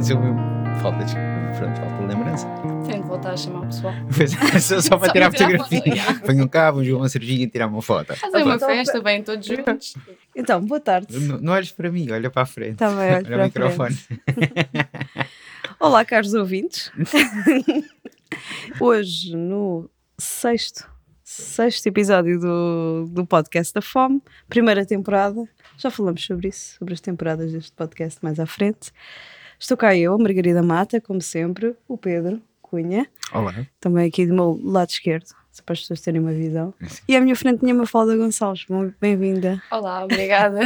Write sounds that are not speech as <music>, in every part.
não aconteceu mesmo. Falta de, pronto, falta de lembrança. Tenho de voltar a chamar o pessoal. <laughs> Pois é, só, só para tirar tirar fotografia. foto, yeah. Venham cá, vamos ver uma cervejinha e tirar uma foto. Fazer uma festa, bem todos juntos. Então, boa tarde. Não, não olhes para mim, olha para a frente. Está bem, olha para o a microfone. <laughs> Olá, caros ouvintes. <laughs> Hoje, no sexto, sexto episódio do, do podcast da Fome, primeira temporada. Já falamos sobre isso, sobre as temporadas deste podcast mais à frente. Estou cá eu, a Margarida Mata, como sempre, o Pedro Cunha, Olá. também aqui do meu lado esquerdo, só para as pessoas terem uma visão. E à minha frente tinha Mafalda Gonçalves, Muito bem-vinda. Olá, obrigada.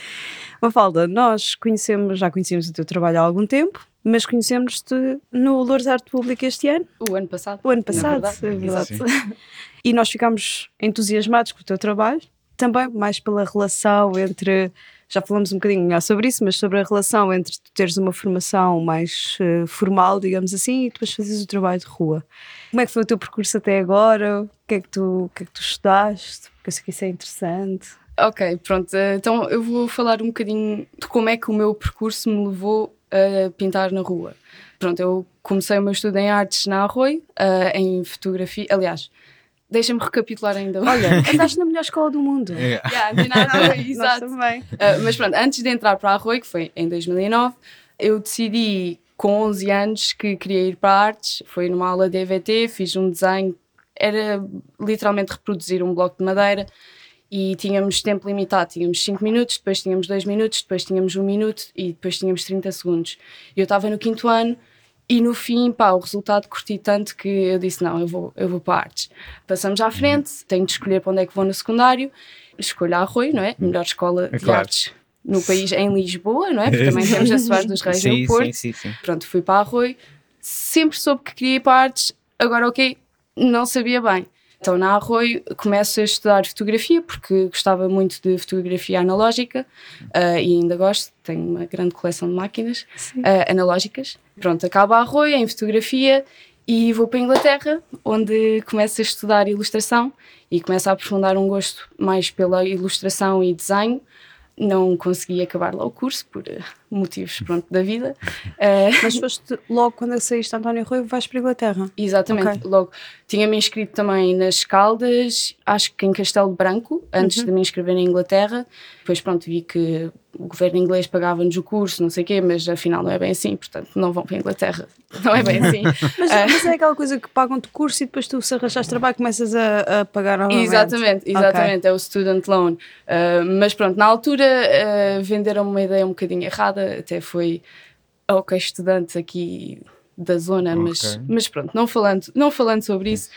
<laughs> Mafalda, nós conhecemos, já conhecemos o teu trabalho há algum tempo, mas conhecemos-te no Lourdes Arte Pública este ano, O ano passado. o ano passado, verdade. é verdade. Exato. e nós ficámos entusiasmados com o teu trabalho, também mais pela relação entre, já falamos um bocadinho melhor sobre isso, mas sobre a relação entre tu teres uma formação mais eh, formal, digamos assim, e depois fazes o trabalho de rua. Como é que foi o teu percurso até agora? O que é que tu, que é que tu estudaste? Porque eu sei que isso é interessante. Ok, pronto. eh, Então eu vou falar um bocadinho de como é que o meu percurso me levou a pintar na rua. Pronto, eu comecei o meu estudo em artes na Arroio, eh, em fotografia. Aliás, deixa-me recapitular ainda. Olha, <laughs> andaste na melhor escola do mundo. É. <laughs> Yeah, andei na Arroio, Nós exato. Uh, mas pronto, antes de entrar para a Arroio, que foi em 2009, eu decidi com 11 anos que queria ir para artes. Foi numa aula de EVT, fiz um desenho, era literalmente reproduzir um bloco de madeira e tínhamos tempo limitado, tínhamos 5 minutos, depois tínhamos 2 minutos, depois tínhamos 1 minuto e depois tínhamos 30 segundos. E eu estava no quinto ano e no fim, pá, o resultado curti tanto que eu disse, não, eu vou, eu vou para artes. Passamos à frente, tenho de escolher para onde é que vou no secundário, escolho a Arroio, não é? Melhor escola É de claro. artes no país, em Lisboa, não é? Porque <laughs> também temos a Soares dos Reis Sim, no Porto. sim, sim, sim. Pronto, fui para a Arroio, sempre soube que queria ir para artes, agora ok, não sabia bem. Então na Arroio começo a estudar fotografia porque gostava muito de fotografia analógica ah, e ainda gosto, tenho uma grande coleção de máquinas ah, analógicas. Pronto, acabo a Arroio em fotografia e vou para a Inglaterra, onde começo a estudar ilustração e começo a aprofundar um gosto mais pela ilustração e desenho. Não consegui acabar lá o curso por eh, motivos <laughs> pronto, da vida. Mas foste logo quando saíste de António Rui, vais para a Inglaterra. Exatamente, Ok. logo. Tinha-me inscrito também nas Caldas, acho que em Castelo Branco, antes Uhum. de me inscrever na Inglaterra. Depois, pronto, vi que o governo inglês pagava-nos o curso, não sei o quê, mas afinal não é bem assim, portanto não vão para a Inglaterra. <laughs> Não é bem assim. <laughs> Mas, Ah. mas é aquela coisa que pagam-te curso e depois tu, se arranjares trabalho, começas a, a pagar novamente. Exatamente, exatamente, é o student loan. Uh, mas pronto, na altura uh, venderam-me uma ideia um bocadinho errada, até foi, ok, estudante aqui da zona, mas, Ok. mas pronto, não falando, não falando sobre isso.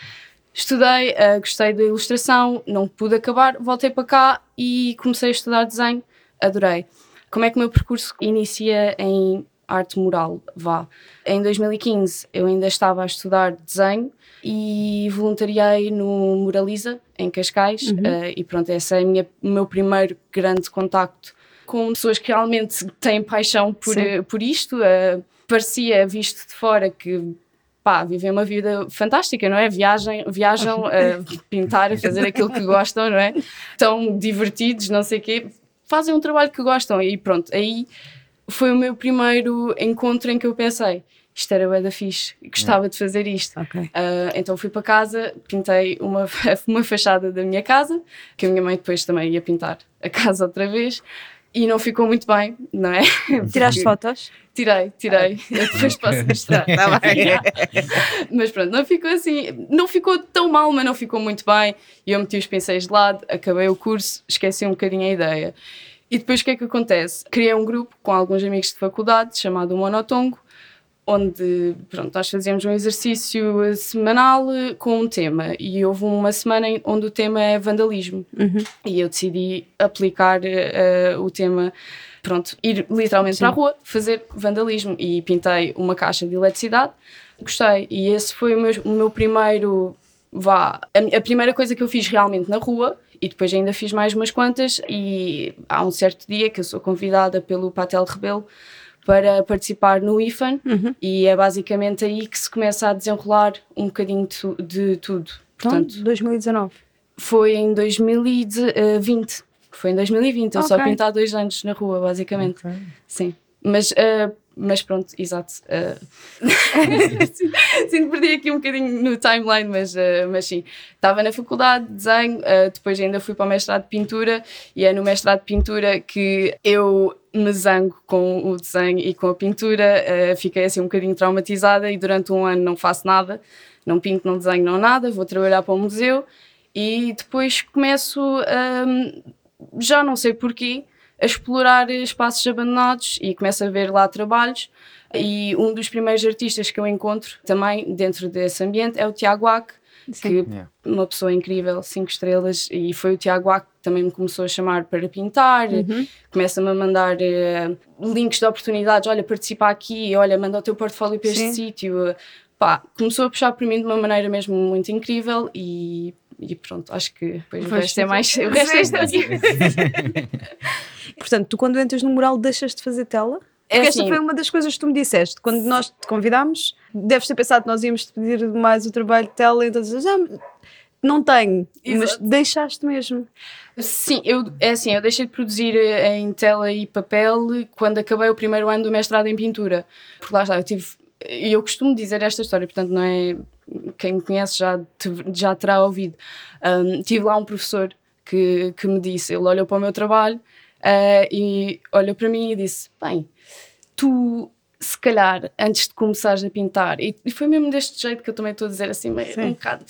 Estudei, uh, gostei da ilustração, não pude acabar, voltei para cá e comecei a estudar desenho, adorei. Como é que o meu percurso inicia em arte mural? Vá. Em 2015 eu ainda estava a estudar desenho e voluntariei no Muraliza, em Cascais, eh, e pronto, esse é a minha, o meu primeiro grande contacto com pessoas que realmente têm paixão por, Sim. eh, por isto. eh, parecia, visto de fora, que pá, vivem uma vida fantástica, não é? Viagem, viajam <laughs> a pintar, a fazer aquilo que gostam, não é? Estão divertidos, não sei o quê, fazem um trabalho que gostam e pronto, aí foi o meu primeiro encontro em que eu pensei, isto era bué da fixe, gostava de fazer isto. Ok. Ah, então fui para casa, pintei uma, <laughs> uma fachada da minha casa, que a minha mãe depois também ia pintar a casa outra vez, e não ficou muito bem, não é? <laughs> Tiraste fotos? Tirei, tirei. Eu depois posso mostrar. <laughs> Tá mas pronto, não ficou assim, não ficou tão mal, mas não ficou muito bem. E eu meti os pincéis de lado, acabei o curso, esqueci um bocadinho a ideia. E depois o que é que acontece? Criei um grupo com alguns amigos de faculdade chamado Monotongo, onde pronto, nós fazíamos um exercício eh, semanal eh, com um tema. E houve uma semana em- onde o tema é vandalismo. E eu decidi aplicar eh, o tema, pronto, ir literalmente para a rua, fazer vandalismo. E pintei uma caixa de eletricidade. Gostei. E esse foi o meu, o meu primeiro. Vá, a, a primeira coisa que eu fiz realmente na rua. E depois ainda fiz mais umas quantas. E há um certo dia que eu sou convidada pelo Patel Rebelo para participar no IFAN e é basicamente aí que se começa a desenrolar um bocadinho de, de tudo. Então, Portanto, 2019. foi em 2020. Foi em 2020, eu só há dois anos na rua, basicamente. Sim. Mas, ah, mas pronto, exato. <laughs> sim, sim, perdi aqui um bocadinho no timeline, mas, ah, mas sim. Estava na faculdade de desenho, ah, depois ainda fui para o mestrado de pintura, e é no mestrado de pintura que eu me zango com o desenho e com a pintura. fiquei assim um bocadinho traumatizada e durante um ano não faço nada, não pinto, não desenho, não nada. Vou trabalhar para o museu e depois começo, hum, já não sei porquê, a explorar espaços abandonados e começo a ver lá trabalhos. E um dos primeiros artistas que eu encontro também dentro desse ambiente é o Tiago Ack, que Yeah. uma pessoa incrível, cinco estrelas, e foi o Tiago Ack que também me começou a chamar para pintar, começa-me a mandar eh, links de oportunidades, olha, participa aqui, olha, manda o teu portfólio para este Sim. sítio. Pá, começou a puxar por mim de uma maneira mesmo muito incrível e, e pronto, acho que depois o Vais resto é mais. O resto é história. <laughs> Portanto, tu quando entras no mural deixas de fazer tela? É Porque esta assim, foi uma das coisas que tu me disseste. Quando nós te convidámos, deves ter pensado que nós íamos te pedir mais o trabalho de tela, então dizes, ah, não tenho, mas Exato. deixaste mesmo. Sim, eu, é assim, eu deixei de produzir eh, em tela e papel quando acabei o primeiro ano do mestrado em pintura. Porque lá está, eu tive. E eu costumo dizer esta história, portanto, não é. Quem me conhece já, te- já terá ouvido. Um, tive lá um professor que, que me disse, ele olhou para o meu trabalho eh, e olhou para mim e disse: Bem, tu se calhar antes de começares a pintar, e, e foi mesmo deste jeito que eu também estou a dizer assim, meio, um bocado,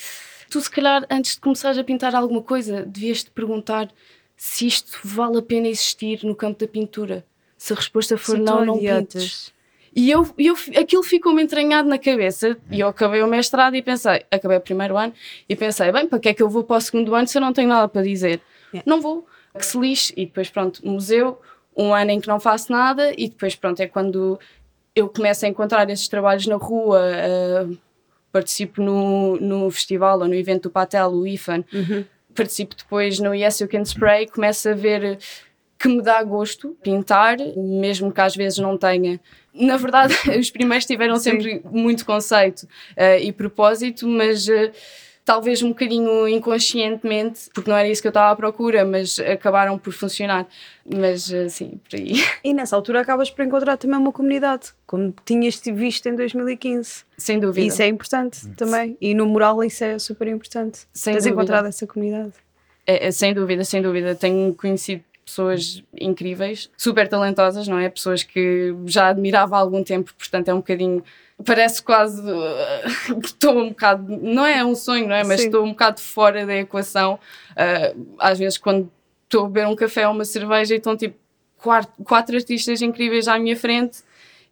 tu se calhar antes de começares a pintar alguma coisa, devias te perguntar se isto vale a pena existir no campo da pintura. Se a resposta for não, não idiotas. pintes. E eu, eu, aquilo ficou-me entranhado na cabeça e eu acabei o mestrado e pensei, acabei o primeiro ano e pensei, bem, para que é que eu vou para o segundo ano se eu não tenho nada para dizer? Yeah. Não vou, que se lixe. E depois, pronto, museu, um ano em que não faço nada e depois, pronto, é quando eu começo a encontrar esses trabalhos na rua, eh, participo no, no festival ou no evento do Patel, o IFAN, participo depois no Yes You Can Spray, começo a ver que me dá gosto pintar, mesmo que às vezes não tenha. Na verdade, <laughs> os primeiros tiveram Sim. sempre muito conceito eh, e propósito, mas eh, talvez um bocadinho inconscientemente, porque não era isso que eu estava à procura, mas acabaram por funcionar. Mas eh, sim, por aí. <laughs> E nessa altura acabas por encontrar também uma comunidade, como tinhas visto em 2015. Sem dúvida. Isso é importante também. E no mural isso é super importante. Sem Tens dúvida. encontrado essa comunidade. É, é, sem dúvida, sem dúvida. Tenho conhecido pessoas incríveis, super talentosas, não é? Pessoas que já admirava há algum tempo, portanto é um bocadinho. Parece quase. uh, <laughs> que estou um bocado. Não é um sonho, não é? Mas Sim. estou um bocado fora da equação. Uh, às vezes, quando estou a beber um café ou uma cerveja e estão tipo quatro, quatro artistas incríveis à minha frente,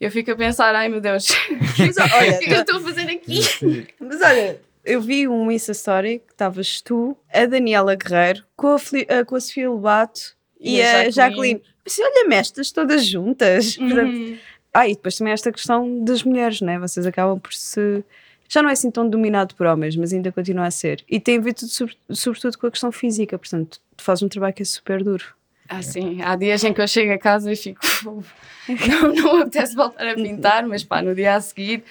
eu fico a pensar: ai meu Deus, <laughs> o que é que eu estou a fazer aqui? Mas olha, eu vi um Insta Story que estavas tu, a Daniela Guerreiro, com a, Fili- eh, com a Sofia Lobato e, a Jacqueline. Mas olha-me estas todas juntas. Portanto, Uhum. Ah, e depois também esta questão das mulheres, né? Vocês acabam por se. Já não é assim tão dominado por homens, mas ainda continua a ser. E tem a ver tudo, sobre- sobretudo com a questão física, portanto, tu fazes um trabalho que é super duro. Ah, sim. Há dias em que eu chego a casa e fico. <laughs> Não, não apetece voltar a pintar, mas pá, no dia a seguir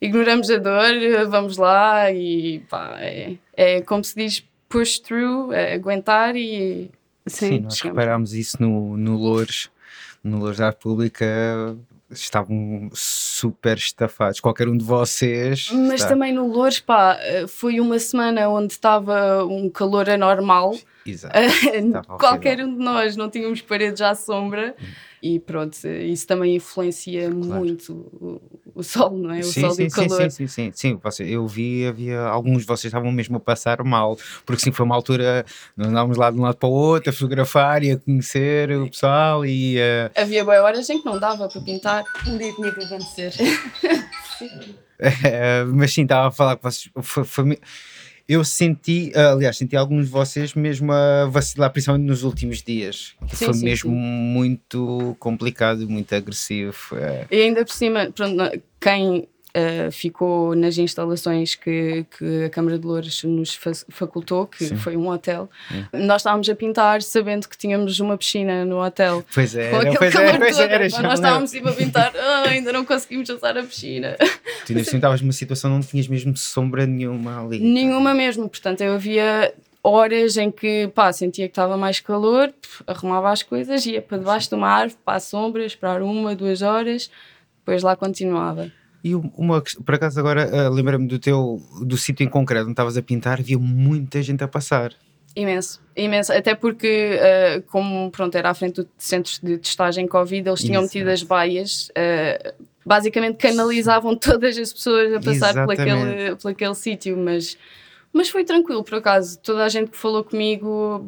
ignoramos a dor, vamos lá e pá, é, é como se diz push through, é aguentar e. Sim, nós chegamos. reparámos isso no, no Loures, no Loures da República, estavam super estafados. Qualquer um de vocês. Mas está- também no Loures, pá, foi uma semana onde estava um calor anormal. Exato. <laughs> Qualquer um de nós não tínhamos paredes à sombra e pronto, isso também influencia muito o, o sol, não é? O Sim, sol sim, e o sim, calor. sim, sim, sim, sim. Você, eu vi, havia alguns de vocês estavam mesmo a passar mal, porque sim, foi uma altura, nós andávamos lá de um lado para o outro a fotografar e a conhecer o pessoal e eh, Havia boas horas em que não dava para pintar. Um dia tinha que acontecer. Eh, <laughs> mas sim, estava a falar que vocês. Foi, foi eu senti, ah, aliás, senti alguns de vocês mesmo a vacilar, principalmente nos últimos dias. que Sim, foi sim, mesmo sim. muito complicado, muito agressivo. eh. E ainda por cima, quem eh, ficou nas instalações que, que a Câmara de Louros nos fa- facultou, que Sim. foi um hotel, nós estávamos a pintar sabendo que tínhamos uma piscina no hotel. Pois Com era, aquele pois calor era, pois todo, era. pá, já nós estávamos tipo a pintar, "Ah, ainda não conseguimos usar a piscina. Tu ainda assim estavas numa situação onde não tinhas mesmo sombra nenhuma ali. Nenhuma mesmo, portanto eu havia horas em que pá, sentia que estava mais calor, arrumava as coisas, ia para debaixo de uma árvore, para a sombra, esperar uma, duas horas, depois lá continuava. E um- uma, por acaso agora ah, lembra-me do teu do sítio em concreto onde estavas a pintar, havia muita gente a passar. Imenso, imenso. Até porque, eh, como pronto, era à frente do centro de testagem Covid, eles tinham Exato. metido as baias, eh, basicamente canalizavam todas as pessoas a passar por aquele, por aquele sítio, mas, mas foi tranquilo, por acaso. Toda a gente que falou comigo,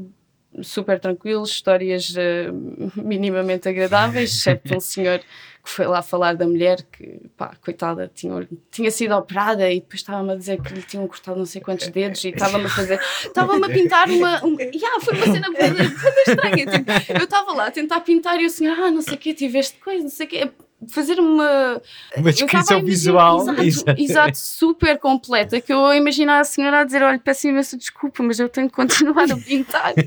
super tranquilo, histórias eh, minimamente agradáveis, <laughs> exceto um senhor que foi lá falar da mulher que, pá, coitada, tinha, tinha sido operada e depois estava-me a dizer que lhe tinham cortado não sei quantos dedos e estava-me a fazer, estava-me a pintar uma, um, yeah, foi uma cena da estranha, tipo, eu estava lá a tentar pintar e o senhor, ah, não sei o quê, tiveste coisa, não sei o quê, fazer uma... Uma descrição visual. Exato, Exato. super completa, que eu a imaginar a senhora a dizer, olha, peço imensa desculpa, mas eu tenho que continuar a pintar. <laughs>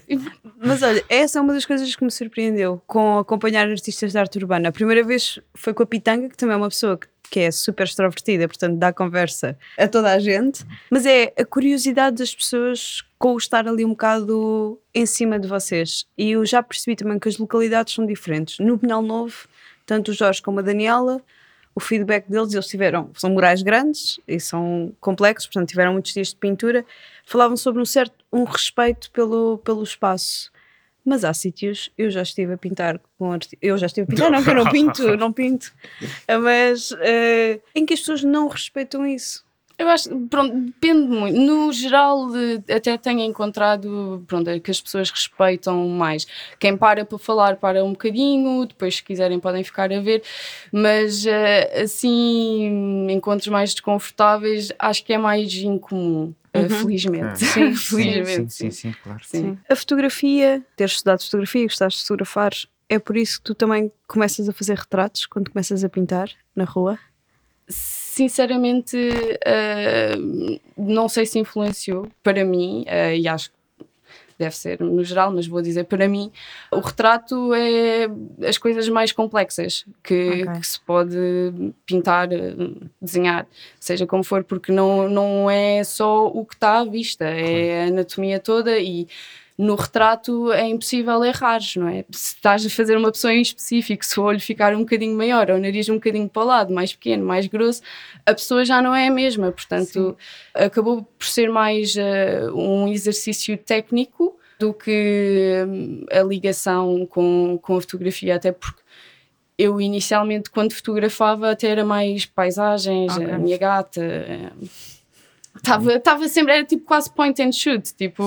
Mas olha, essa é uma das coisas que me surpreendeu com acompanhar artistas de arte urbana. A primeira vez foi com a Pitanga, que também é uma pessoa que, que é super extrovertida, portanto dá conversa a toda a gente. Mas é a curiosidade das pessoas com o estar ali um bocado em cima de vocês. E eu já percebi também que as localidades são diferentes. No Pinhal Novo, tanto o Jorge como a Daniela, o feedback deles, eles tiveram, são murais grandes e são complexos, portanto tiveram muitos dias de pintura, falavam sobre um certo, um respeito pelo, pelo espaço. Mas há sítios, eu já estive a pintar com eu já estive a pintar, <laughs> não, que eu não pinto, eu não pinto, mas eh, em que as pessoas não respeitam isso. Eu acho, pronto, depende muito. No geral, até tenho encontrado, pronto, é que as pessoas respeitam mais. Quem para para falar, para um bocadinho, depois se quiserem podem ficar a ver, mas eh, assim, encontros mais desconfortáveis, acho que é mais incomum, eh, felizmente. Sim, felizmente. sim, sim, sim, claro. Sim. A fotografia, teres estudado fotografia, gostaste de fotografar, é por isso que tu também começas a fazer retratos quando começas a pintar na rua? Sinceramente, eh, não sei se influenciou para mim, eh, e acho que deve ser no geral, mas vou dizer para mim, o retrato é as coisas mais complexas que, Ok. que se pode pintar, eh, desenhar, seja como for, porque não, não é só o que está à vista, é a anatomia toda e no retrato é impossível errar, não é? Se estás a fazer uma pessoa em específico, se o olho ficar um bocadinho maior, ou o nariz um bocadinho para o lado, mais pequeno, mais grosso, a pessoa já não é a mesma. Portanto, acabou por ser mais eh, um exercício técnico do que hum, a ligação com, com a fotografia, até porque eu inicialmente, quando fotografava, até era mais paisagens, Ok. a minha gata. eh, Estava estava sempre, era tipo quase point and shoot, tipo,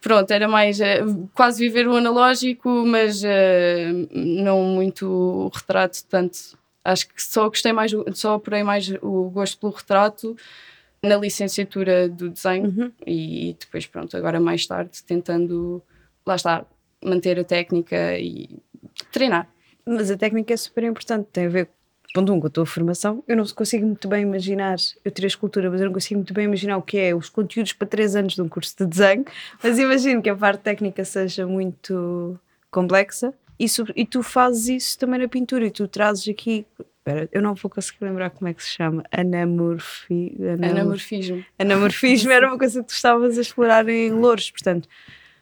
pronto, era mais eh, quase viver o analógico, mas eh, não muito o retrato, tanto acho que só gostei mais, só apurei mais o gosto pelo retrato na licenciatura do desenho Uhum. e depois pronto, agora mais tarde tentando, lá está, manter a técnica e treinar. Mas a técnica é super importante, tem a ver ponto um, com a tua formação. Eu não consigo muito bem imaginar, eu tirei escultura, mas eu não consigo muito bem imaginar o que é os conteúdos para três anos de um curso de desenho, mas imagino que a parte técnica seja muito complexa e, sobre- e tu fazes isso também na pintura e tu trazes aqui. Espera, eu não vou conseguir lembrar como é que se chama. Anamorfi... anamor- Anamorfismo. Anamorfismo era uma coisa que tu estavas a explorar em Louros, portanto,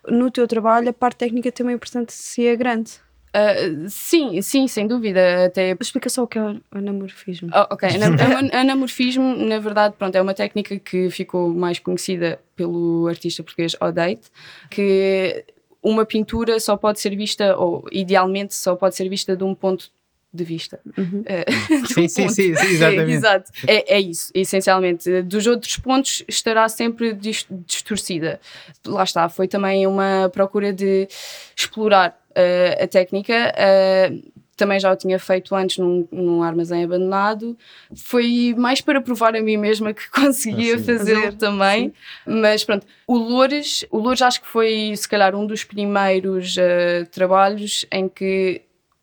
no teu trabalho a parte técnica também importante se é grande. Ah, sim, sim, sem dúvida. Até Explica só o que é o anamorfismo. Oh, ok, Ana- <laughs> ana- anamorfismo, na verdade, pronto, é uma técnica que ficou mais conhecida pelo artista português Odate, que uma pintura só pode ser vista, ou idealmente só pode ser vista de um ponto de vista. Eh, <laughs> de um Sim, sim, sim, sim, exatamente. Exato. É, é isso, essencialmente. Dos outros pontos estará sempre dis- distorcida. Lá está, foi também uma procura de explorar a técnica. eh, também já o tinha feito antes num, num armazém abandonado. Foi mais para provar a mim mesma que <laughs> conseguia Ah, sim. fazê-lo Fazer, também. Mas pronto, o Loures, o Loures acho que foi se calhar um dos primeiros eh, trabalhos em que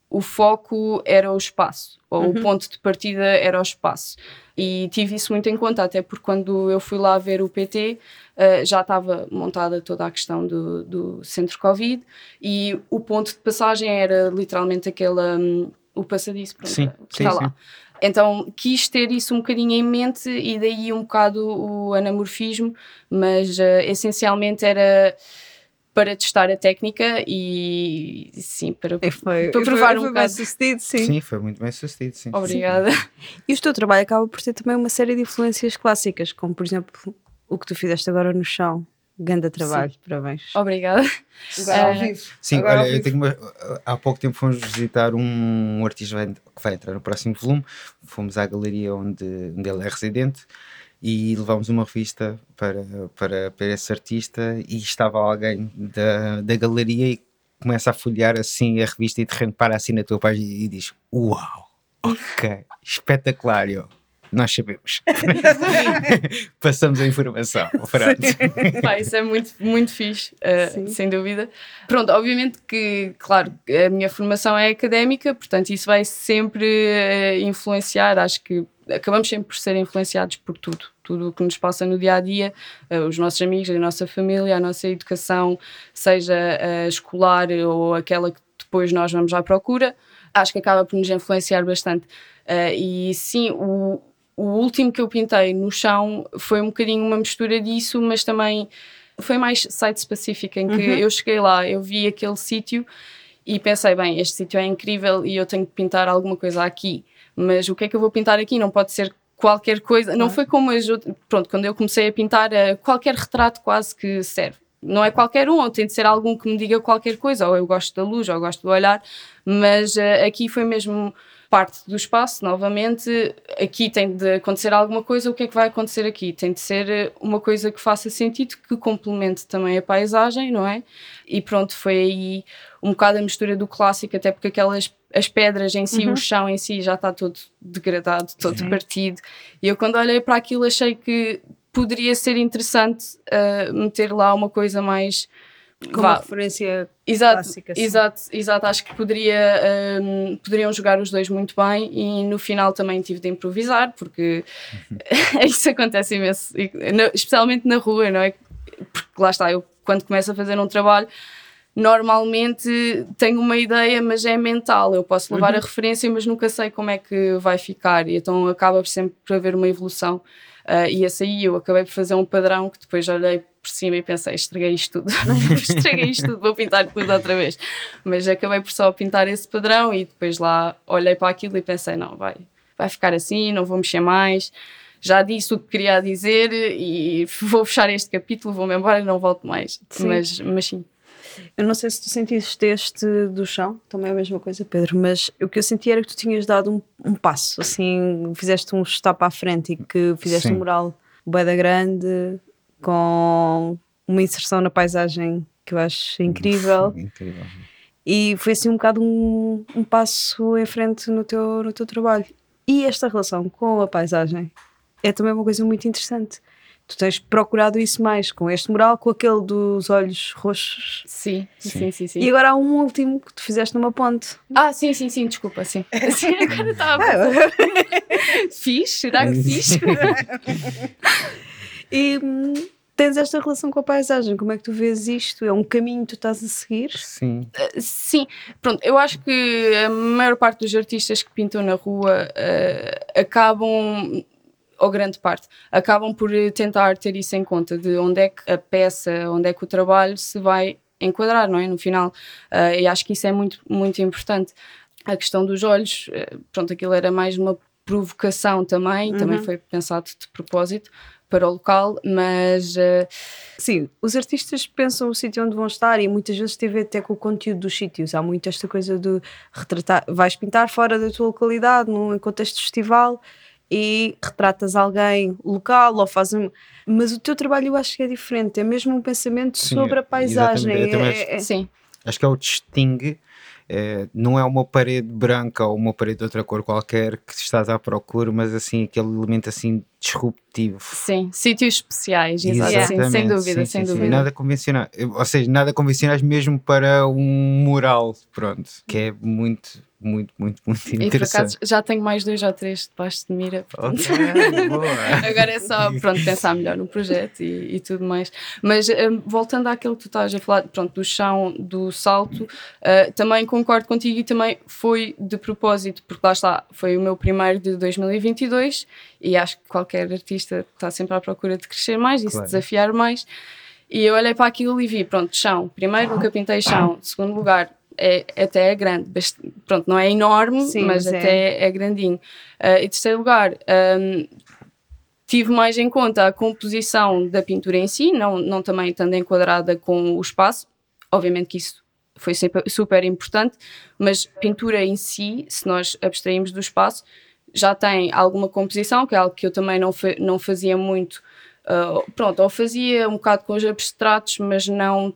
o foco era o espaço, ou o ponto de partida era o espaço. E tive isso muito em conta, até porque quando eu fui lá ver o PT, eh, já estava montada toda a questão do, do centro Covid e o ponto de passagem era literalmente aquela. hum, o passadiço, pronto, sim, está sim. lá. Então quis ter isso um bocadinho em mente e daí um bocado o anamorfismo, mas uh, essencialmente era para testar a técnica e sim, para, foi, para provar foi, um foi bocado. bem sucedido, sim. Sim, foi muito bem sucedido, sim. Obrigada. <laughs> E o teu trabalho acaba por ter também uma série de influências clássicas, como por exemplo o que tu fizeste agora no chão. Ganda trabalho, parabéns. Obrigada. Agora ao vivo. Sim, Agora olha, eu tenho uma, há pouco tempo fomos visitar um artista que vai entrar no próximo volume. Fomos à galeria onde, onde ele é residente e levámos uma revista para, para, para esse artista e estava alguém da, da galeria e começa a folhear assim a revista e de repente para assim na tua página e diz: Uau, ok, espetacular. Eu, nós sabemos. <laughs> <laughs> Passamos a informação. Pá, isso é muito, muito fixe, uh, sem dúvida. Pronto, obviamente que, claro, a minha formação é académica, portanto, isso vai sempre uh, influenciar. Acho que acabamos sempre por ser influenciados por tudo, tudo o que nos passa no dia a dia, os nossos amigos, a nossa família, a nossa educação, seja uh, escolar ou aquela que depois nós vamos à procura, acho que acaba por nos influenciar bastante. Uh, e sim, o, o último que eu pintei no chão foi um bocadinho uma mistura disso, mas também foi mais site específico, em que Uhum. eu cheguei lá, eu vi aquele sítio e pensei, bem, este sítio é incrível e eu tenho que pintar alguma coisa aqui. Mas o que é que eu vou pintar aqui? Não pode ser qualquer coisa. Não foi como as outras. Pronto, quando eu comecei a pintar, eh, qualquer retrato quase que serve. Não é qualquer um, ou tem de ser algum que me diga qualquer coisa, ou eu gosto da luz, ou eu gosto do olhar, mas eh, aqui foi mesmo parte do espaço, novamente, aqui tem de acontecer alguma coisa, o que é que vai acontecer aqui? Tem de ser eh, uma coisa que faça sentido, que complemente também a paisagem, não é? E pronto, foi aí um bocado a mistura do clássico, até porque aquelas as pedras em si, o chão em si já está todo degradado, todo partido. E eu quando olhei para aquilo achei que poderia ser interessante eh, meter lá uma coisa mais Com vá, uma referência Exato, clássica, sim. exato, exato. Acho que poderia, hum, poderiam jogar os dois muito bem e no final também tive de improvisar, porque <laughs> isso acontece imenso, especialmente na rua, não é? Porque lá está, eu quando começo a fazer um trabalho, normalmente tenho uma ideia, mas é mental. Eu posso levar a referência, mas nunca sei como é que vai ficar, e então acaba por sempre por haver uma evolução. Ah, e esse aí eu acabei por fazer um padrão que depois olhei por cima e pensei, estraguei isto tudo, <laughs> estraguei isto tudo, vou pintar tudo outra vez. Mas acabei por só pintar esse padrão e depois lá olhei para aquilo e pensei, não, vai, vai ficar assim, não vou mexer mais. Já disse o que queria dizer e <laughs> vou fechar este capítulo, vou-me embora e não volto mais. Sim. Mas, mas sim. Eu não sei se tu sentiste este do chão, também é a mesma coisa, Pedro, mas o que eu senti era que tu tinhas dado um, um passo, assim, fizeste um stop à frente e que fizeste Sim. um mural boeda grande com uma inserção na paisagem que eu acho incrível Incrível. e foi assim um bocado um, um passo em frente no teu, no teu trabalho. E esta relação com a paisagem é também uma coisa muito interessante. Tu tens procurado isso mais com este mural, com aquele dos olhos roxos. Sim, sim, sim, sim. E agora há um último que tu fizeste numa ponte. Ah, sim, sim, sim, desculpa, sim. <laughs> Sim, agora estava. <laughs> Fiz? Será que <laughs> fiz? E hum, tens esta relação com a paisagem. Como é que tu vês isto? É um caminho que tu estás a seguir? Sim. Sim, pronto, eu acho que a maior parte dos artistas que pintam na rua eh, acabam, ou grande parte, acabam por eh, tentar ter isso em conta, de onde é que a peça, onde é que o trabalho se vai enquadrar, não é? No final. Eh, e acho que isso é muito, muito importante. A questão dos olhos, eh, pronto, aquilo era mais uma provocação também, também foi pensado de propósito para o local, mas eh, Sim, os artistas pensam o sítio onde vão estar e muitas vezes tem a ver até com o conteúdo dos sítios. Há muito esta coisa de retratar, vais pintar fora da tua localidade, num contexto de festival e retratas alguém local ou fazes um... Mas o teu trabalho eu acho que é diferente, é mesmo um pensamento Sim, sobre a paisagem. também É- é- sim. Acho que é o distingue. é, não é uma parede branca ou uma parede de outra cor qualquer que estás à procura, mas assim aquele elemento assim disruptivo. Sim, sítios especiais, exato, sim, sem Exatamente, dúvida, sim, sem sim, dúvida. Nada convencional, ou seja, nada convencionais mesmo para um mural, pronto, que é muito, muito, muito, <laughs> muito E por interessante. acaso já tenho mais dois ou três debaixo de mira. portanto, Ok, <laughs> boa. Agora é só <laughs> pronto, pensar melhor no projeto e, e tudo mais. Mas hum, voltando àquilo que tu estás a falar, pronto, do chão, do salto, uh, também concordo contigo e também foi de propósito, porque lá está, foi o meu primeiro de 2022 e acho que qualquer artista está sempre à procura de crescer mais e se Claro. desafiar mais. E eu olhei para aquilo e vi, pronto, chão. Primeiro nunca pintei chão. Segundo lugar, é, até é grande. bast- Pronto, não é enorme, Sim, mas mas é. até é, grandinho. Uh, e terceiro lugar, um, tive mais em conta a composição da pintura em si, não, não também estando enquadrada com o espaço. Obviamente que isso foi sempre super importante, mas pintura em si, se nós abstraímos do espaço, já tem alguma composição, que é algo que eu também não, fa- não fazia muito. Uh, pronto, ou fazia um bocado com os abstratos, mas não,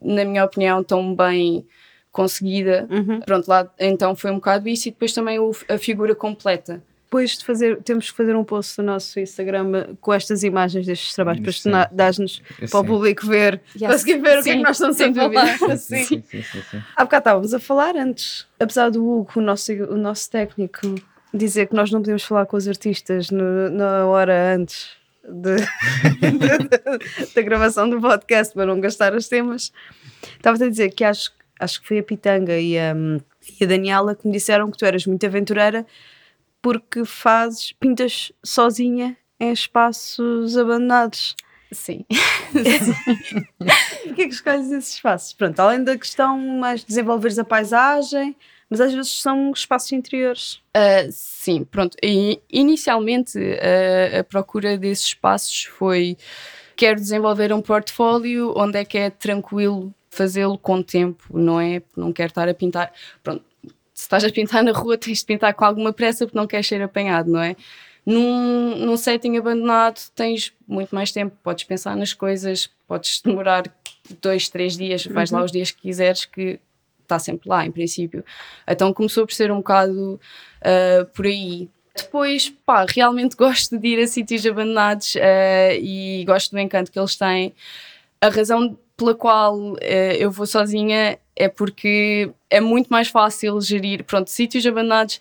na minha opinião, tão bem conseguida. Uhum. Pronto, lá então foi um bocado isso, e depois também o- a figura completa. Depois de fazer, temos que fazer um post no nosso Instagram eh, com estas imagens destes trabalhos, para Sim. dás-nos para o Sim. público ver, Yes. conseguir ver o que é Sim, que nós estamos a falar. <laughs> Sim, Sim. sim, sim, sim, sim. Há bocado estávamos a falar antes, apesar do Hugo, o nosso, o nosso técnico, dizer que nós não podemos falar com os artistas no- na hora antes de- da gravação do podcast para não gastar os temas. Estava a dizer que acho, acho que foi a Pitanga e a, e a Daniela que me disseram que tu eras muito aventureira porque fazes, pintas sozinha em espaços abandonados. Sim. <laughs> Porquê que escolhes esses espaços? Pronto, além da questão mais de desenvolveres a paisagem, mas às vezes são espaços interiores. Uh, sim, pronto. E, inicialmente uh, a procura desses espaços foi quero desenvolver um portfólio onde é que é tranquilo fazê-lo com tempo, não é? Não quero estar a pintar. Pronto, se estás a pintar na rua, <laughs> tens de pintar com alguma pressa porque não queres ser apanhado, não é? Num, num setting abandonado tens muito mais tempo, podes pensar nas coisas, podes demorar dois, três dias, vais lá os dias que quiseres, que está sempre lá, em princípio. Então começou por ser um bocado uh, por aí. Depois, pá, realmente <laughs> gosto de ir a sítios abandonados uh, e gosto do encanto que eles têm. A razão pela qual uh, eu vou sozinha é porque é muito mais fácil gerir, pronto, sítios abandonados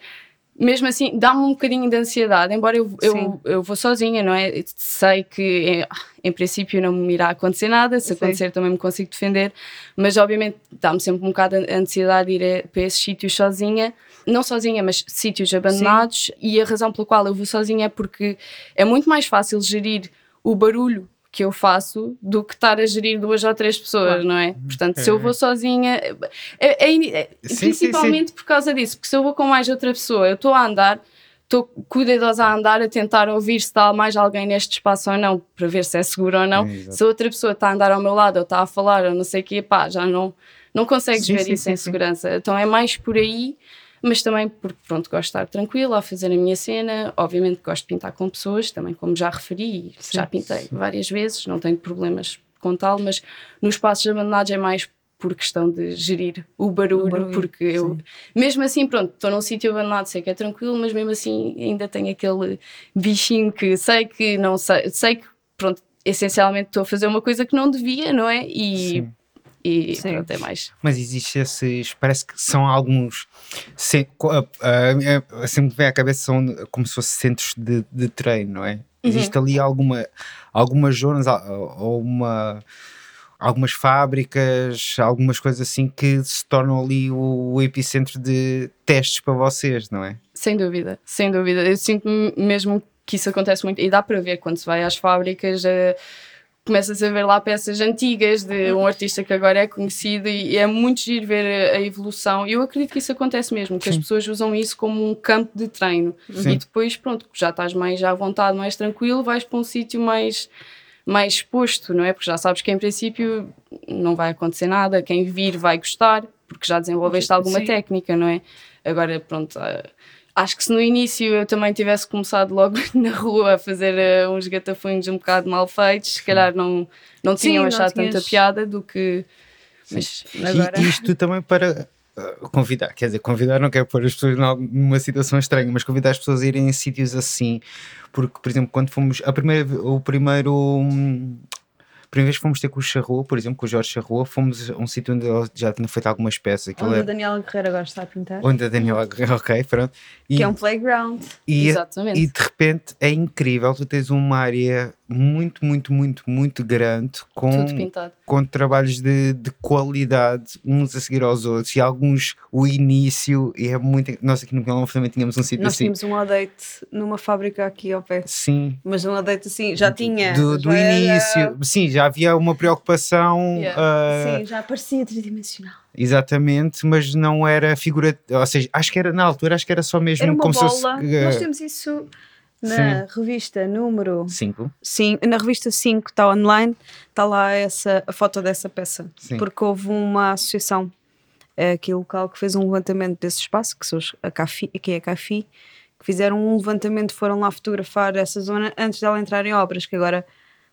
mesmo assim, dá-me um bocadinho de ansiedade, embora eu, eu, eu vou sozinha, não é? Sei que em, em, princípio não me irá acontecer nada, se Sim. acontecer também me consigo defender, mas obviamente dá-me sempre um bocado de ansiedade de ir a, para esses sítios sozinha, não sozinha, mas sítios abandonados, Sim. e a razão pela qual eu vou sozinha é porque é muito mais fácil gerir o barulho que eu faço do que estar a gerir duas ou três pessoas, não é? Portanto, se eu vou sozinha, é, é, é, Sim, principalmente sim, sim. por causa disso, porque se eu vou com mais outra pessoa, eu estou a andar, estou cuidadosa a andar, a tentar ouvir se está mais alguém neste espaço ou não, para ver se é seguro ou não. Se a outra pessoa está a andar ao meu lado ou está a falar ou não sei o quê, pá, já não, não consegues ver isso em segurança. Então é mais por aí, mas também porque, pronto, gosto de estar tranquila a fazer a minha cena. Obviamente gosto de pintar com pessoas, também como já referi, já pintei várias vezes, não tenho problemas com tal, mas nos espaços abandonados é mais por questão de gerir o barulho, barulho, porque eu, mesmo assim, pronto, estou num sítio abandonado, sei que é tranquilo, mas mesmo assim ainda tenho aquele bichinho que sei que não sei, sei que, pronto, essencialmente estou a fazer uma coisa que não devia, não é? E, Sim. E Sim. pronto, é mais. Mas existe esses, parece que são alguns, se, co- a- a- a- sempre me vem à cabeça são como se fossem centros de, de treino, não é? Existe ali alguma, algumas zonas ou uma, algumas fábricas, algumas coisas assim que se tornam ali o, o epicentro de testes para vocês, não é? Sem dúvida, sem dúvida. Eu sinto mesmo que isso acontece muito. E dá para ver quando se vai às fábricas, eh, começas a ver lá peças antigas de um artista que agora é conhecido e é muito giro ver a, evolução. Eu acredito que isso acontece mesmo, que as Sim. pessoas usam isso como um campo de treino. Sim. E depois, pronto, já estás mais à vontade, mais tranquilo, vais para um sítio mais mais exposto, não é? Porque já sabes que em princípio não vai acontecer nada, quem vir vai gostar, porque já desenvolveste alguma Sim. técnica, não é? Agora, pronto, ah, acho que se no início eu também tivesse começado logo <laughs> na rua a fazer ah, uns gatafunhos um bocado mal feitos, se calhar não, não Sim, tinham não achado tinhas- tanta piada do que. Mas Agora- E isto <laughs> também para uh, convidar, quer dizer, convidar não quero pôr as pessoas numa situação estranha, mas convidar as pessoas a irem em sítios assim, porque, por exemplo, quando fomos, a primeira, o primeiro. Primeira vez que fomos ter com o Charrua, por exemplo, com o Jorge Charrua, fomos a um sítio onde ele já tinha feito algumas peças. Aquilo onde era... a Daniela Guerreiro agora está a pintar. Onde a Daniela Guerreiro, <laughs> ok, pronto. E, que é um playground. E, Exatamente. E de repente é incrível, tu tens uma área muito, muito, muito, muito grande com, com trabalhos de, de qualidade, uns a seguir aos outros, e alguns o início, e é muito. Nós aqui no Pilão também tínhamos um sítio Nós assim. Nós tínhamos um update numa fábrica aqui ao pé. Sim. Mas um update assim, já tinha. Do, do já início, era... sim, já havia uma preocupação. Yeah. Uh... Sim, já parecia tridimensional. Exatamente, mas não era figura, ou seja, acho que era na altura, acho que era só mesmo era uma como bola. se fosse. Uh... Nós temos isso na Sim. revista número 5. Sim, na revista 5 está online, está lá essa, a foto dessa peça. Sim. Porque houve uma associação aqui local que fez um levantamento desse espaço, que, são a CAFI, que é a CAFI, que fizeram um levantamento, foram lá fotografar essa zona antes dela entrar em obras, que agora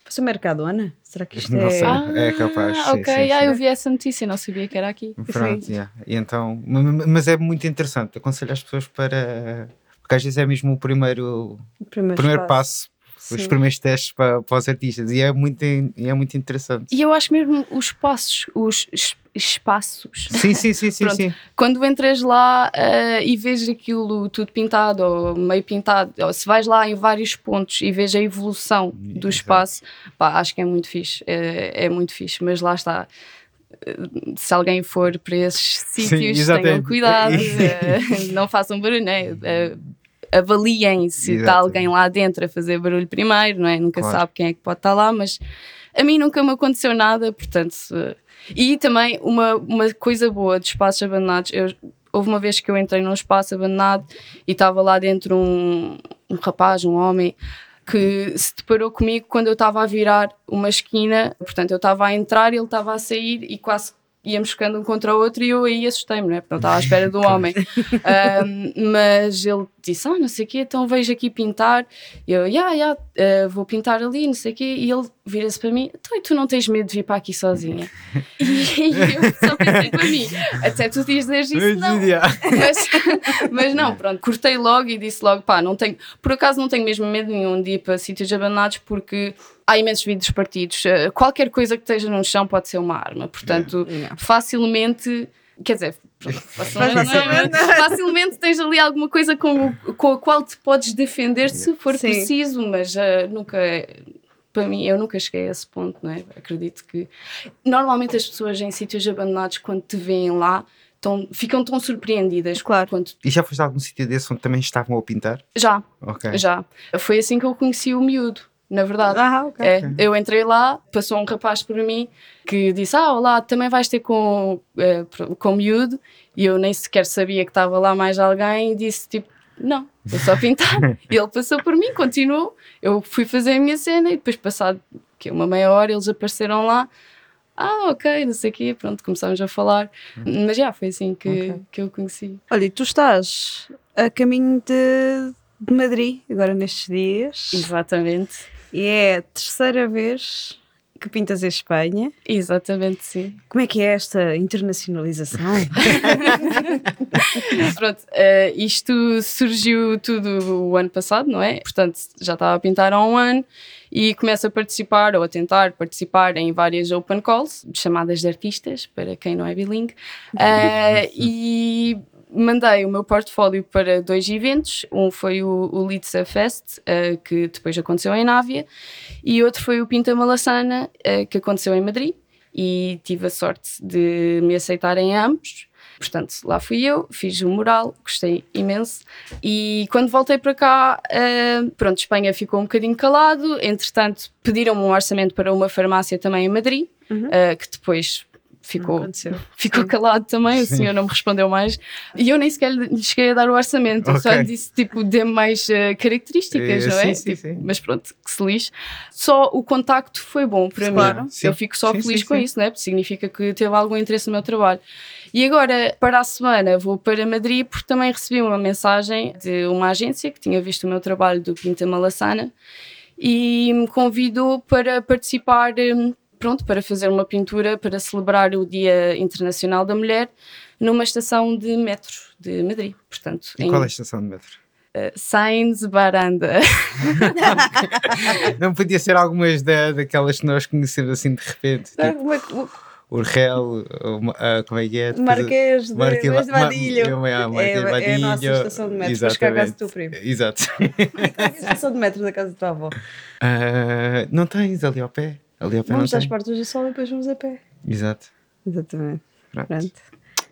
Passou mercado, Ana? Será que isto não é. Sei. Ah, é capaz. Ok, sim, sim, ah, eu vi essa notícia, não sabia que era aqui. Pronto, yeah. e então, mas é muito interessante. Aconselho as pessoas para porque às vezes é mesmo o primeiro, o primeiro, primeiro passo, Sim. os primeiros testes para, para os artistas e é muito, é muito interessante. E eu acho mesmo os passos, os espaços. Sim, sim, sim, sim, <laughs> sim. Quando entras lá uh, e vês aquilo tudo pintado ou meio pintado, ou se vais lá em vários pontos e vês a evolução do espaço, pá, acho que é muito fixe, é, é muito fixe, mas lá está se alguém for para esses sítios, tenham cuidado, uh, <laughs> não façam barulho, né? Avaliem se está alguém lá dentro a fazer barulho primeiro, não é? Nunca claro. sabe quem é que pode estar lá, mas a mim nunca me aconteceu nada, portanto. E também uma, uma coisa boa de espaços abandonados, eu, houve uma vez que eu entrei num espaço abandonado e estava lá dentro um, um rapaz, um homem, que se deparou comigo quando eu estava a virar uma esquina, portanto eu estava a entrar e ele estava a sair e quase íamos ficando um contra o outro e eu aí assustei-me, né? porque não estava à espera do <laughs> homem. um, mas ele disse: Ah, não sei o quê, então vejo aqui pintar. E eu, yeah, yeah, uh, vou pintar ali, não sei o quê. E ele vira-se para mim: Então, e tu não tens medo de vir para aqui sozinha? <laughs> e, eu só pensei para mim: Até tu dizes isso, não. mas, mas não, pronto, cortei logo e disse logo: Pá, não tenho, por acaso não tenho mesmo medo nenhum de ir para sítios abandonados porque há imensos vidros partidos. Uh, qualquer coisa que esteja no chão pode ser uma arma, portanto, yeah. facilmente. Quer dizer, facilmente, <laughs> facilmente tens ali alguma coisa com, com a qual te podes defender se for Sim. preciso, mas uh, nunca. Para mim, eu nunca cheguei a esse ponto, não é? Acredito que. Normalmente as pessoas em sítios abandonados, quando te veem lá, tão, ficam tão surpreendidas. Claro. Quando... E já foste a algum sítio desse onde também estavam a pintar? Já. Ok. Já. Foi assim que eu conheci o miúdo na verdade. Ah, okay. é, eu entrei lá, passou um rapaz por mim que disse: Ah, olá, também vais ter com, é, com miúdo. E eu nem sequer sabia que estava lá mais alguém e disse: Tipo, não, vou só pintar. <laughs> e ele passou por mim, continuou. Eu fui fazer a minha cena e depois, passado que uma meia hora, eles apareceram lá. Ah, ok, não sei o quê, pronto, começámos a falar. Mas já foi assim que, okay. que eu conheci. Olha, e tu estás a caminho de, de Madrid, agora nestes dias. Exatamente. E é a terceira vez que pintas em Espanha. Exatamente, sim. Como é que é esta internacionalização? <laughs> Pronto, uh, isto surgiu tudo o ano passado, não é? Portanto, já estava a pintar há um ano e começo a participar ou a tentar participar em várias open calls, chamadas de artistas, para quem não é bilingue. Uh, <laughs> e mandei o meu portfólio para dois eventos. Um foi o, o Litza Fest, uh, que depois aconteceu em Návia, e outro foi o Pinta Malassana, uh, que aconteceu em Madrid. E tive a sorte de me aceitarem ambos. Portanto, lá fui eu, fiz o mural, gostei imenso. E quando voltei para cá, uh, pronto, Espanha ficou um bocadinho calado. Entretanto, pediram-me um orçamento para uma farmácia também em Madrid, uhum. uh, que depois ficou, ficou calado também, Sim. o senhor não me respondeu mais. E eu nem sequer lhe cheguei a dar o orçamento, okay. só lhe disse tipo, dê mais uh, características, não é? Sim, tipo, sim, Mas pronto, que se lixe. Só o contacto foi bom para claro. mim. Eu fico só feliz com isso, não é? Porque significa que teve algum interesse no meu trabalho. E agora, para a semana, vou para Madrid porque também recebi uma mensagem de uma agência que tinha visto o meu trabalho do Pinta Malassana e me convidou para participar. Pronto, para fazer uma pintura para celebrar o Dia Internacional da Mulher numa estação de metro de Madrid. Portanto, E em qual é a estação de metro? eh, Sainz Baranda. <laughs> Não podia ser algumas da, daquelas que nós conhecemos assim de repente. Não, Tipo, é o o- a- como é que é? Marquês de, de Vadilho. Ma- É, Marquês de é a nossa Vadilho, estação de metro. Depois cá a casa do teu primo. Exato. <laughs> É a estação de metro da casa da tua avó. Ah, não tens ali ao pé? Ali ao pé Vamos às portas do sol e depois vamos a pé. Exato. Exatamente. Pronto. Pronto.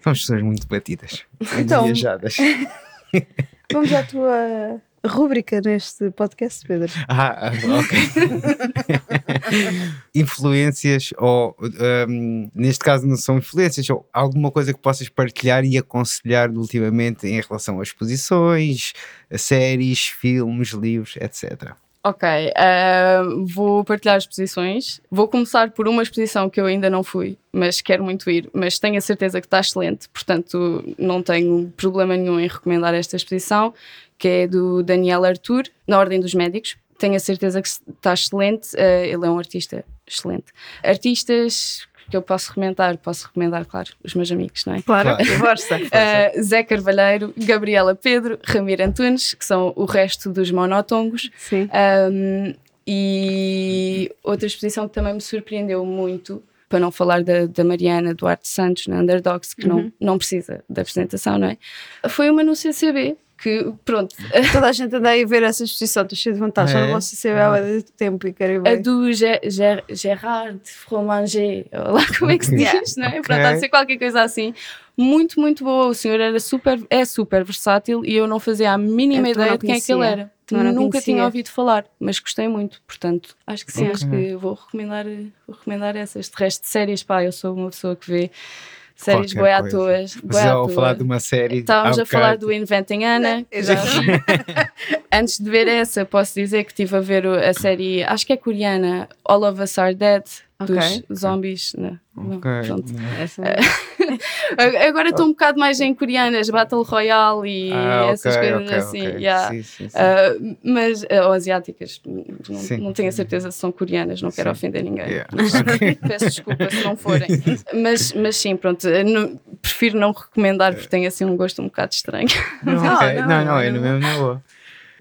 Somos pessoas muito batidas. Então- Viajadas. <laughs> Vamos à tua rúbrica neste podcast, Pedro. Ah, ok. <laughs> influências, ou hum, neste caso não são influências, ou alguma coisa que possas partilhar e aconselhar ultimamente em relação a exposições, a séries, filmes, livros, etc. Ok, ah, vou partilhar as exposições. Vou começar por uma exposição que eu ainda não fui, mas quero muito ir, mas tenho a certeza que está excelente, portanto não tenho problema nenhum em recomendar esta exposição, que é do Daniel Arthur, na Ordem dos Médicos. Tenho a certeza que está excelente, ah, ele é um artista excelente. Artistas que eu posso recomendar, posso recomendar, claro, os meus amigos, não é? Claro, Claro. força. <laughs> Uh, Zé Carvalheiro, Gabriela Pedro, Ramiro Antunes, que são o resto dos monotongos. Sim. Um, e outra exposição que também me surpreendeu muito, para não falar da, da Mariana Duarte Santos, na Underdogs, que não, não precisa da apresentação, não é? Foi uma no CCB, que pronto, <laughs> Toda a gente anda aí a ver essa exposição, estou cheio de vontade. Já É? não posso saber há muito tempo e quero ir a ver. do Ge- Ge- Gerard Fromanger, lá como é que se diz, não é? Pronto, há de ser qualquer coisa assim. Muito, muito boa. O senhor era super, é super versátil e eu não fazia a mínima Eu ideia de quem é que ele era. Nunca conhecia. tinha ouvido falar, mas gostei muito. Portanto, acho que sim, Ok. acho que vou recomendar, vou recomendar essas. De resto de séries, pá, eu sou uma pessoa que vê séries à já toa. falar de uma série. Estávamos a falar do Inventing Anna. Exato. <laughs> Antes de ver essa, posso dizer que estive a ver a série, acho que é coreana, All of Us Are Dead, Ok. dos zombies. Não, não, Ok. pronto. <laughs> Essa- Agora estou um bocado mais em coreanas, Battle Royale e Ah, essas ok, coisas assim. yeah. Sim, sim, sim. Ah, mas, ah, ou asiáticas, não, não tenho a certeza se são coreanas, não quero Sim. ofender ninguém. Yeah. <laughs> <laughs> Peço desculpa se não forem. Mas, mas sim, pronto, eu não- prefiro não recomendar porque tenho assim um gosto um bocado estranho. Não, Não, não, não, não, é no mesmo na boa.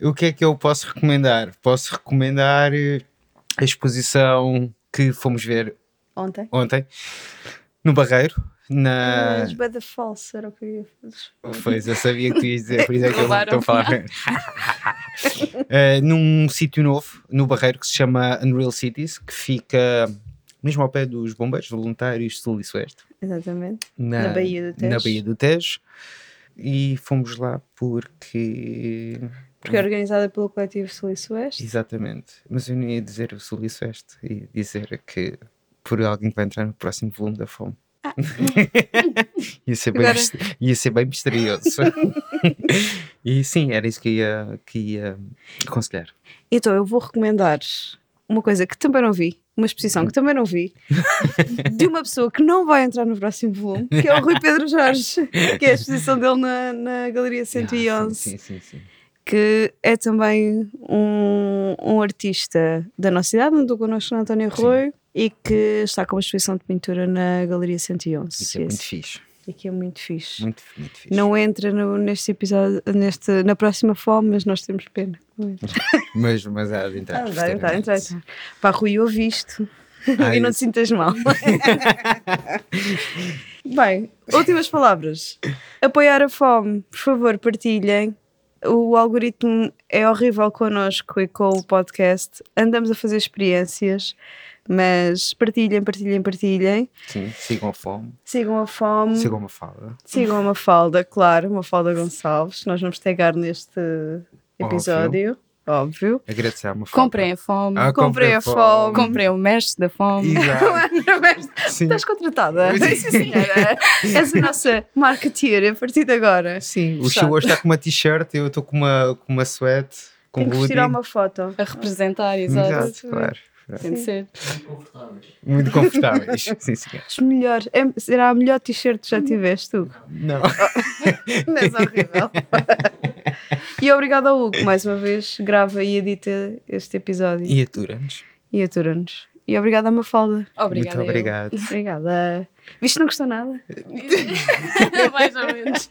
O que é que eu posso recomendar? Posso recomendar eh, a exposição que fomos ver Ontem. ontem no Barreiro. Na... Mas Bada False era o que eu ia fazer. Pois, eu sabia que tu ias dizer, por isso é que eu estou a falar. <laughs> Eh, num sítio novo, no Barreiro, que se chama Unreal Cities, que fica mesmo ao pé dos bombeiros voluntários Sul e Sueste. Exatamente. Na Baía do Tejo. Na Baía do Tejo. E fomos lá porque. Porque é organizada pelo coletivo Sul e Sueste. Exatamente. Mas eu não ia dizer o Sul e Sueste, ia dizer que por alguém que vai entrar no próximo volume da Fome. <laughs> ia, ser bem, Agora- ia ser bem misterioso. <laughs> e sim, era isso que ia, que ia aconselhar. Então eu vou recomendar uma coisa que também não vi, uma exposição que também não vi, de uma pessoa que não vai entrar no próximo volume, que é o Rui Pedro Jorge, que é a exposição dele na, na Galeria 111. <laughs> Ah, sim, sim, sim, sim. Que é também um, um artista da nossa cidade, andou connosco no António Arroio e que está com uma exposição de pintura na Galeria 111. Isso é muito fixe. e que é muito fixe. Muito, muito fixe. Não entra no- neste episódio, neste, na próxima fome, mas nós temos pena. <laughs> Mas, mas há de entrar. Ah, vai, vai, futuramente. entra, entra. Pá, Rui, eu ouvi isto. Ah, <laughs> e não te sintas mal. <laughs> Bem, últimas palavras. Apoiar a fome, por favor, partilhem. O algoritmo é horrível connosco e com o podcast. Andamos a fazer experiências, mas partilhem, partilhem, partilhem. Sim, sigam a fome, Sigam a fome, sigam uma fala. sigam a Mafalda, claro, Mafalda Gonçalves. Nós vamos tagar neste episódio, óbvio. Agradecer a uma fala. Comprem a fome, Ah, Comprei a fome. fome. comprem o mestre da fome. Exato. <laughs> Sim. Estás contratada? Sim, senhora. És a nossa marketeer a partir de agora. Sim, o hoje está com uma t-shirt, eu estou com uma, com uma sweat, com Tenho que tirar uma foto. A representar, exato. Exato, claro. Tem de ser. Muito confortáveis. <laughs> sim, sim. Os melhores. É, será a melhor t-shirt que já tiveste, Hugo? Não. <laughs> Não és horrível. <laughs> e obrigado ao Hugo, mais uma vez, grava e edita este episódio E atura-nos. e atura-nos. E obrigada, Mafalda. Obrigada. Muito eu. obrigado. Obrigada. Viste, não gostou nada? Mais ou menos.